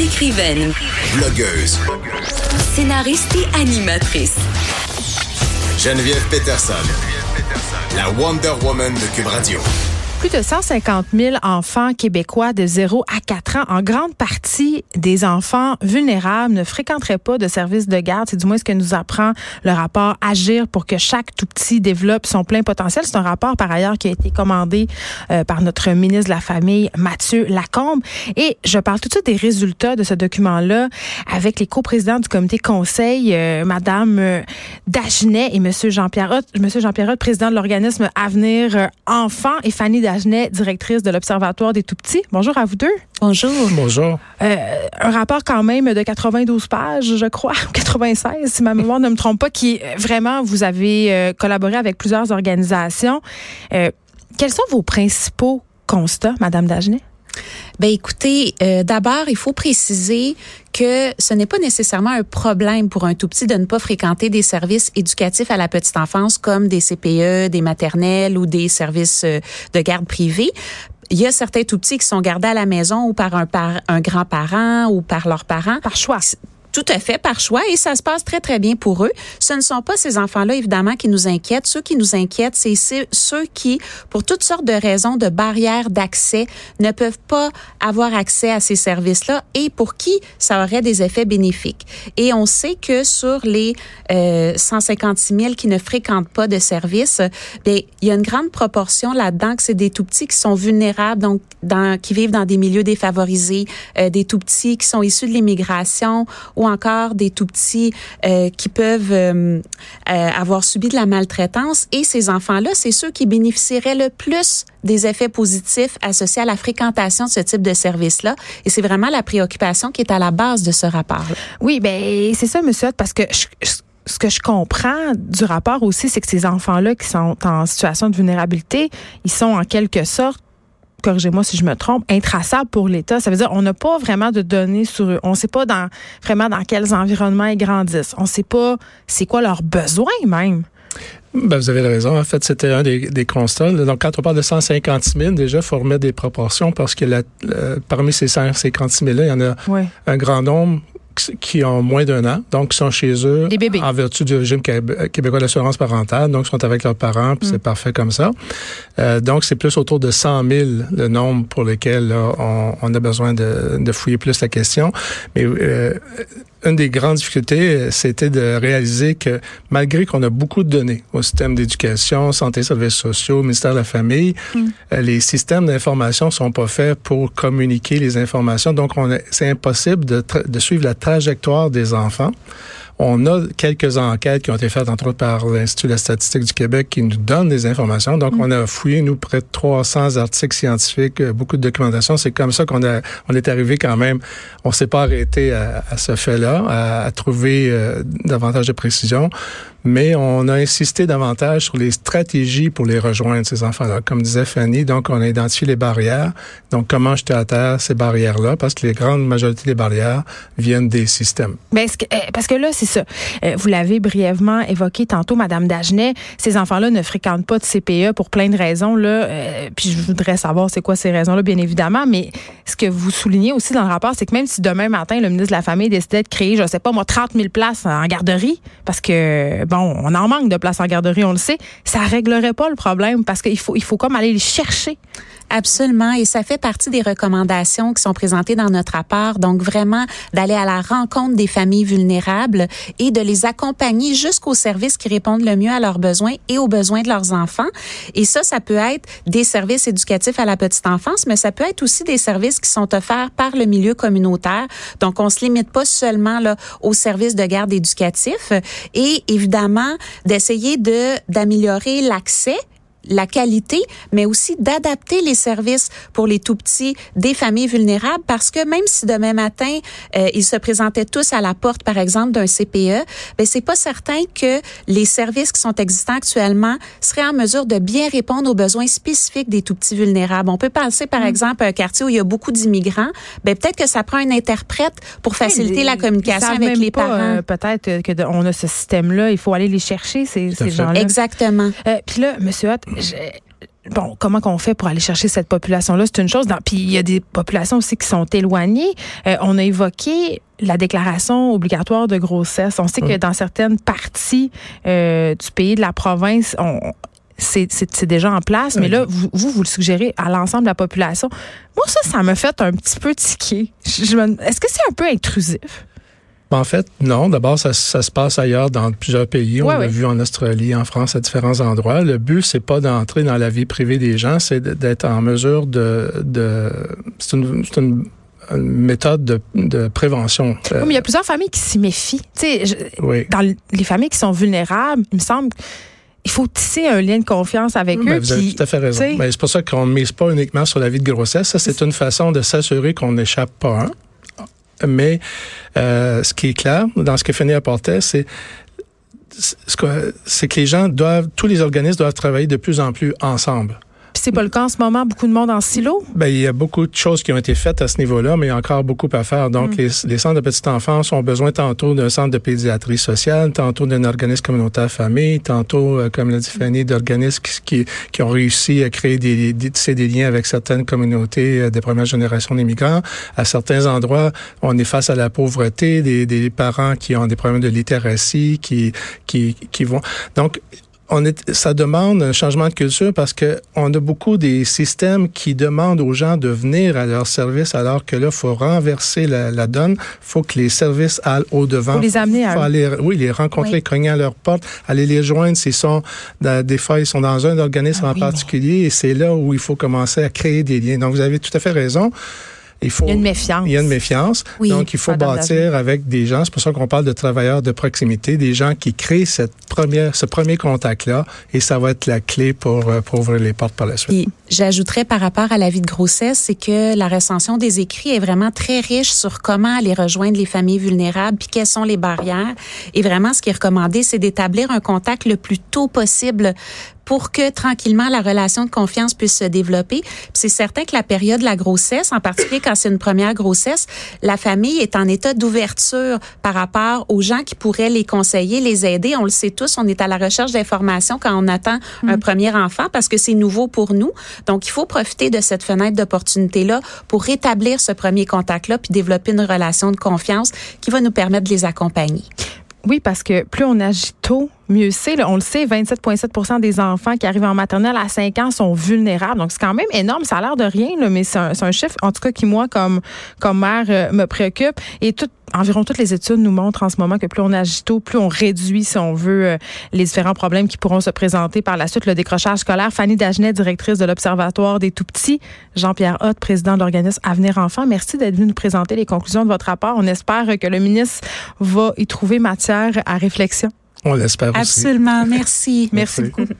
Écrivaine, Blogueuse. scénariste et animatrice. Geneviève Peterson. La Wonder Woman de Cube Radio. Plus de 150 000 enfants québécois de 0 à 4 ans, en grande partie des enfants vulnérables, ne fréquenteraient pas de services de garde. C'est du moins ce que nous apprend le rapport Agir pour que chaque tout petit développe son plein potentiel. C'est un rapport, par ailleurs, qui a été commandé euh, par notre ministre de la Famille, Mathieu Lacombe. Et je parle tout de suite des résultats de ce document-là avec les coprésidents du comité conseil, euh, Madame euh, Dagenet et Monsieur Jean-Pierre Monsieur Jean-Pierre président de l'organisme Avenir euh, Enfants, et Fanny Dagenet, directrice de l'Observatoire des Tout-Petits. Bonjour à vous deux. Bonjour. Bonjour. Euh, un rapport quand même de 92 pages, je crois, 96, si ma mémoire ne me trompe pas, qui euh, vraiment, vous avez euh, collaboré avec plusieurs organisations. Euh, quels sont vos principaux constats, Madame Dagenet? Ben écoutez, euh, d'abord, il faut préciser que ce n'est pas nécessairement un problème pour un tout petit de ne pas fréquenter des services éducatifs à la petite enfance comme des CPE, des maternelles ou des services euh, de garde privée. Il y a certains tout petits qui sont gardés à la maison ou par un, par un grand-parent ou par leurs parents. Par choix. Tout à fait, par choix, et ça se passe très, très bien pour eux. Ce ne sont pas ces enfants-là, évidemment, qui nous inquiètent. Ceux qui nous inquiètent, c'est ceux- qui, pour toutes sortes de raisons, de barrières d'accès, ne peuvent pas avoir accès à ces services-là et pour qui ça aurait des effets bénéfiques. Et on sait que sur les euh, 156 000 qui ne fréquentent pas de services, bien, il y a une grande proportion là-dedans que c'est des tout-petits qui sont vulnérables, donc dans, qui vivent dans des milieux défavorisés, euh, des tout-petits qui sont issus de l'immigration ou encore des tout-petits euh, qui peuvent euh, euh, avoir subi de la maltraitance. Et ces enfants-là, c'est ceux qui bénéficieraient le plus des effets positifs associés à la fréquentation de ce type de service-là. Et c'est vraiment la préoccupation qui est à la base de ce rapport-là. Oui, ben c'est ça, Monsieur parce que je- je- ce que je comprends du rapport aussi, c'est que ces enfants-là qui sont en situation de vulnérabilité, ils sont en quelque sorte corrigez-moi si je me trompe, intraçables pour l'État. Ça veut dire on n'a pas vraiment de données sur eux. On ne sait pas dans, vraiment dans quels environnements ils grandissent. On ne sait pas c'est quoi leurs besoins même. Ben, vous avez raison. En fait, c'était un des, des constats. Donc, quand on parle de 150 000, déjà, il faut remettre des proportions parce que la, parmi ces 150 000-là, il y en a Oui. un grand nombre qui- qui ont moins d'un an, donc qui sont chez eux bébés. en vertu du régime québé- québécois d'assurance parentale, donc sont avec leurs parents, puis c'est parfait comme ça. Euh, donc c'est plus autour de 100 000 le nombre pour lesquels là, on, on a besoin de, de fouiller plus la question. Mais euh, une des grandes difficultés, euh, c'était de réaliser que malgré qu'on a beaucoup de données au système d'éducation, santé, services sociaux, ministère de la famille, euh, les systèmes d'information sont pas faits pour communiquer les informations. Donc, c'est impossible de, de suivre la trajectoire des enfants. On a quelques enquêtes qui ont été faites, entre autres, par l'Institut de la statistique du Québec qui nous donne des informations. Donc, on a fouillé, nous, près de 300 articles scientifiques, euh, beaucoup de documentation. C'est comme ça qu'on a, on est arrivé quand même. On s'est pas arrêté à, à ce fait-là, à, à trouver euh, davantage de précision. Mais on a insisté davantage sur les stratégies pour les rejoindre, ces enfants-là. Comme disait Fanny, donc, on a identifié les barrières. Donc, comment jeter à terre ces barrières-là? Parce que les grandes majorités des barrières viennent des systèmes. Ben, est-ce que- euh, parce que là, c'est ça. Euh, vous l'avez brièvement évoqué tantôt, Madame Dagenet. Ces enfants-là ne fréquentent pas de CPE pour plein de raisons. Là, Euh, puis je voudrais savoir c'est quoi ces raisons-là, bien évidemment. Mais ce que vous soulignez aussi dans le rapport, c'est que même si demain matin, le ministre de la Famille décidait de créer, je sais pas moi, 30 000 places en garderie, parce que, bon, on en manque de places en garderie, on le sait, ça réglerait pas le problème parce qu'il faut, il faut comme aller les chercher. Absolument, et ça fait partie des recommandations qui sont présentées dans notre rapport. Donc vraiment d'aller à la rencontre des familles vulnérables et de les accompagner jusqu'aux services qui répondent le mieux à leurs besoins et aux besoins de leurs enfants. Et ça, ça peut être des services éducatifs à la petite enfance, mais ça peut être aussi des services qui sont offerts par le milieu communautaire. Donc on se limite pas seulement là aux services de garde éducatif et évidemment d'essayer de d'améliorer l'accès la qualité, mais aussi d'adapter les services pour les tout petits des familles vulnérables parce que même si demain matin euh, ils se présentaient tous à la porte par exemple d'un CPE, ben c'est pas certain que les services qui sont existants actuellement seraient en mesure de bien répondre aux besoins spécifiques des tout petits vulnérables. On peut penser par exemple à un quartier où il y a beaucoup d'immigrants, ben peut-être que ça prend un interprète pour faciliter Oui, la communication avec même les pas, parents. euh, Peut-être euh, que de- on a ce système-là, il faut aller les chercher ces, gens-là. Exactement. Euh, Puis là, Monsieur Hott, je- bon, comment qu'on fait pour aller chercher cette population-là? C'est une chose. Dans, puis il y a des populations aussi qui sont éloignées. Euh, on a évoqué la déclaration obligatoire de grossesse. On sait que dans certaines parties euh, du pays, de la province, on, c'est déjà en place, mais là, vous, vous, vous le suggérez à l'ensemble de la population. Moi, ça, ça me fait un petit peu tiquer. Est-ce que c'est un peu intrusif? En fait, non. D'abord, ça, ça, se passe ailleurs dans plusieurs pays. On l'a vu en Australie, en France, à différents endroits. Le but, c'est pas d'entrer dans la vie privée des gens, c'est d'être en mesure de... de c'est une, une méthode de, de prévention. Oui, mais il y a plusieurs familles qui s'y méfient. Je, oui. Dans les familles qui sont vulnérables, il me semble il faut tisser un lien de confiance avec eux. Vous avez tout à fait raison. Mais c'est pour ça qu'on ne mise pas uniquement sur la vie de grossesse. Ça, c'est une façon de s'assurer qu'on n'échappe pas un. Mais euh, ce qui est clair dans ce que Fanny apportait, c'est c'est que les gens doivent, tous les organismes doivent travailler de plus en plus ensemble c'est pas le cas en ce moment, beaucoup de monde en silo? Ben, il y a beaucoup de choses qui ont été faites à ce niveau-là, mais il y a encore beaucoup à faire. Donc, mm. les, centres de petite enfance ont besoin tantôt d'un centre de pédiatrie sociale, tantôt d'un organisme communautaire famille, tantôt, euh, comme l'a dit Fanny, d'organismes qui, qui, ont réussi à créer des, des, des liens avec certaines communautés euh, des premières générations d'immigrants. À certains endroits, on est face à la pauvreté, des, des parents qui ont des problèmes de littératie, qui, qui, qui vont. Donc, on est, ça demande un changement de culture parce que on a beaucoup des systèmes qui demandent aux gens de venir à leur service alors que là, faut renverser la, la donne. faut que les services aillent au devant. Faut les amener à aller, Oui, les rencontrer, cogner à leur porte, aller les joindre s'ils sont dans, des fois ils sont dans un organisme ah en particulier et c'est là où il faut commencer à créer des liens. Donc vous avez tout à fait raison. Il, faut, il y a une méfiance. Il y a une méfiance. donc, il faut bâtir avec des gens. C'est pour ça qu'on parle de travailleurs de proximité, des gens qui créent cette première, ce premier contact-là, et ça va être la clé pour, euh, pour ouvrir les portes par la suite. J'ajouterais par rapport à la vie de grossesse, c'est que la recension des écrits est vraiment très riche sur comment aller rejoindre les familles vulnérables, puis quelles sont les barrières. Et vraiment, ce qui est recommandé, c'est d'établir un contact le plus tôt possible pour que tranquillement la relation de confiance puisse se développer. C'est certain que la période de la grossesse, en particulier quand c'est une première grossesse, la famille est en état d'ouverture par rapport aux gens qui pourraient les conseiller, les aider. On le sait tous, on est à la recherche d'informations quand on attend un mm. premier enfant parce que c'est nouveau pour nous. Donc, il faut profiter de cette fenêtre d'opportunité-là pour rétablir ce premier contact-là puis développer une relation de confiance qui va nous permettre de les accompagner. Oui, parce que plus on agit tôt, mieux c'est. On le sait, 27,7% des enfants qui arrivent en maternelle à 5 ans sont vulnérables. Donc, c'est quand même énorme. Ça a l'air de rien, là, mais c'est un, chiffre, en tout cas, qui, moi, comme, comme mère, euh, me préoccupe. Et tout, environ toutes les études nous montrent en ce moment que plus on agit tôt, plus on réduit, si on veut, euh, les différents problèmes qui pourront se présenter par la suite. Le décrochage scolaire. Fanny Dagenet, directrice de l'Observatoire des tout-petits. Jean-Pierre Hott, président de l'organisme Avenir Enfants. Merci d'être venu nous présenter les conclusions de votre rapport. On espère que le ministre va y trouver matière à réflexion. On l'espère aussi. Absolument. Merci. Merci, Merci beaucoup.